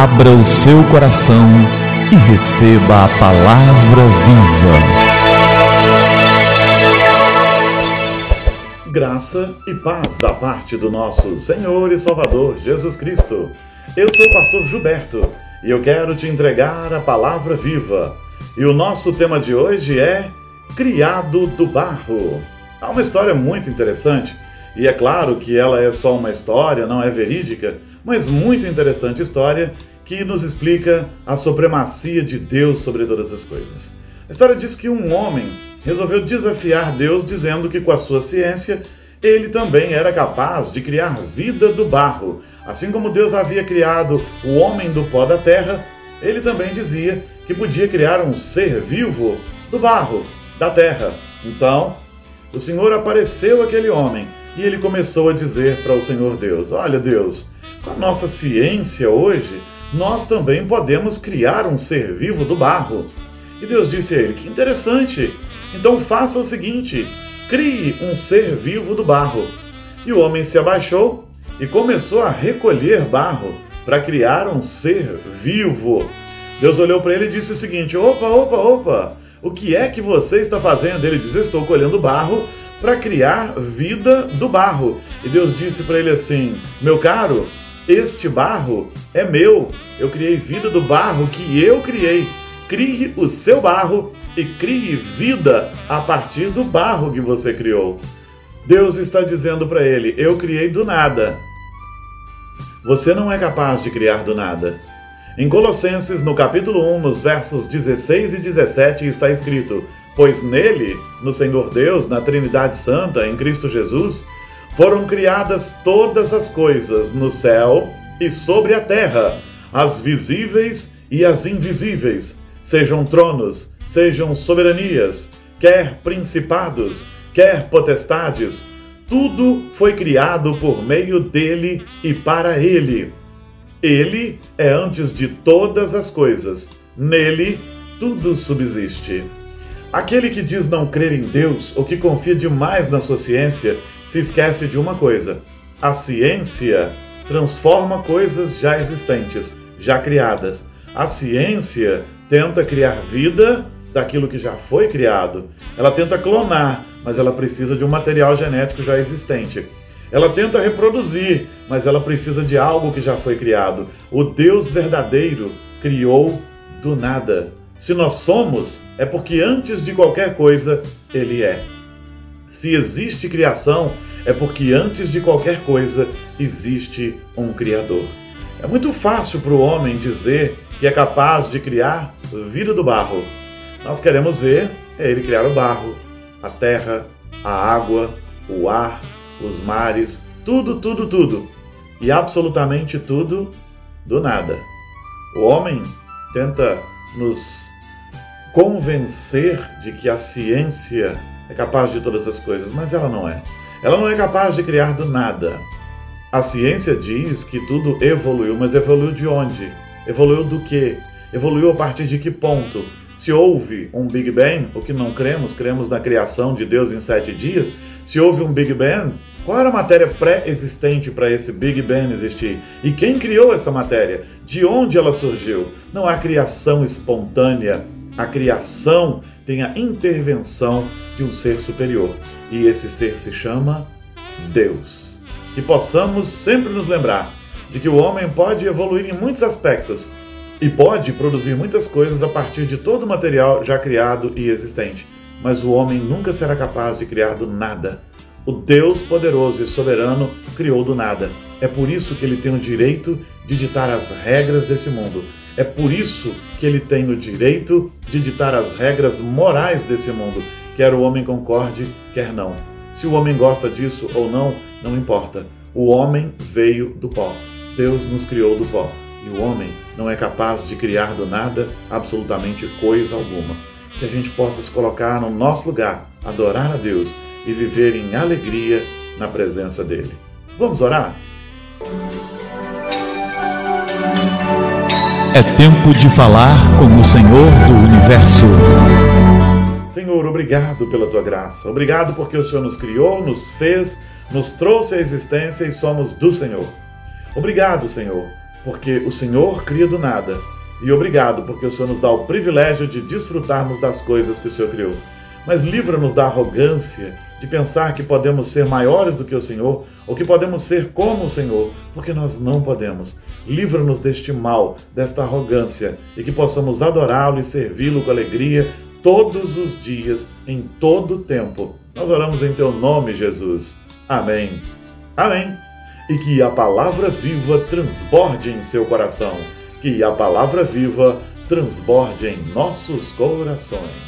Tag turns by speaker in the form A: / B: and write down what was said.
A: Abra o seu coração e receba a palavra viva.
B: Graça e paz da parte do nosso Senhor e Salvador Jesus Cristo. Eu sou o pastor Gilberto e eu quero te entregar a palavra viva. E o nosso tema de hoje é Criado do Barro. Há uma história muito interessante, e é claro que ela é só uma história, não é verídica, mas muito interessante história que nos explica a supremacia de Deus sobre todas as coisas. A história diz que um homem resolveu desafiar Deus dizendo que com a sua ciência ele também era capaz de criar vida do barro. Assim como Deus havia criado o homem do pó da terra, ele também dizia que podia criar um ser vivo do barro, da terra. Então, o Senhor apareceu aquele homem e ele começou a dizer para o Senhor Deus: Olha, Deus, com a nossa ciência hoje, nós também podemos criar um ser vivo do barro. E Deus disse a ele: Que interessante! Então faça o seguinte: crie um ser vivo do barro. E o homem se abaixou e começou a recolher barro para criar um ser vivo. Deus olhou para ele e disse o seguinte: Opa, opa, opa! O que é que você está fazendo? Ele diz: Estou colhendo barro para criar vida do barro. E Deus disse para ele assim: Meu caro, este barro é meu. Eu criei vida do barro que eu criei. Crie o seu barro e crie vida a partir do barro que você criou. Deus está dizendo para ele: Eu criei do nada. Você não é capaz de criar do nada. Em Colossenses, no capítulo 1, nos versos 16 e 17, está escrito: Pois nele, no Senhor Deus, na Trindade Santa, em Cristo Jesus, foram criadas todas as coisas no céu e sobre a terra, as visíveis e as invisíveis, sejam tronos, sejam soberanias, quer principados, quer potestades, tudo foi criado por meio dele e para ele. Ele é antes de todas as coisas, nele tudo subsiste. Aquele que diz não crer em Deus ou que confia demais na sua ciência se esquece de uma coisa: a ciência transforma coisas já existentes, já criadas. A ciência tenta criar vida daquilo que já foi criado. Ela tenta clonar, mas ela precisa de um material genético já existente. Ela tenta reproduzir, mas ela precisa de algo que já foi criado. O Deus verdadeiro criou do nada. Se nós somos, é porque antes de qualquer coisa, Ele é. Se existe criação, é porque antes de qualquer coisa existe um Criador. É muito fácil para o homem dizer que é capaz de criar vida do barro. Nós queremos ver ele criar o barro, a terra, a água, o ar, os mares, tudo, tudo, tudo. E absolutamente tudo do nada. O homem tenta nos convencer de que a ciência é capaz de todas as coisas, mas ela não é. Ela não é capaz de criar do nada. A ciência diz que tudo evoluiu, mas evoluiu de onde? Evoluiu do quê? Evoluiu a partir de que ponto? Se houve um Big Bang, o que não cremos, cremos na criação de Deus em sete dias. Se houve um Big Bang, qual era a matéria pré-existente para esse Big Bang existir? E quem criou essa matéria? De onde ela surgiu? Não há criação espontânea. A criação tem a intervenção de um ser superior. E esse ser se chama Deus. Que possamos sempre nos lembrar de que o homem pode evoluir em muitos aspectos e pode produzir muitas coisas a partir de todo o material já criado e existente. Mas o homem nunca será capaz de criar do nada o Deus poderoso e soberano criou do nada. É por isso que ele tem o direito de ditar as regras desse mundo. É por isso que ele tem o direito de ditar as regras morais desse mundo, quer o homem concorde, quer não. Se o homem gosta disso ou não, não importa. O homem veio do pó. Deus nos criou do pó. E o homem não é capaz de criar do nada absolutamente coisa alguma. Que a gente possa se colocar no nosso lugar, adorar a Deus e viver em alegria na presença dele. Vamos orar?
A: É tempo de falar com o Senhor do universo.
B: Senhor, obrigado pela tua graça. Obrigado porque o Senhor nos criou, nos fez, nos trouxe à existência e somos do Senhor. Obrigado, Senhor, porque o Senhor cria do nada. E obrigado, porque o Senhor nos dá o privilégio de desfrutarmos das coisas que o Senhor criou. Mas livra-nos da arrogância de pensar que podemos ser maiores do que o Senhor ou que podemos ser como o Senhor, porque nós não podemos. Livra-nos deste mal, desta arrogância e que possamos adorá-lo e servi-lo com alegria todos os dias, em todo o tempo. Nós oramos em teu nome, Jesus. Amém. Amém. E que a palavra viva transborde em seu coração. Que a palavra viva transborde em nossos corações.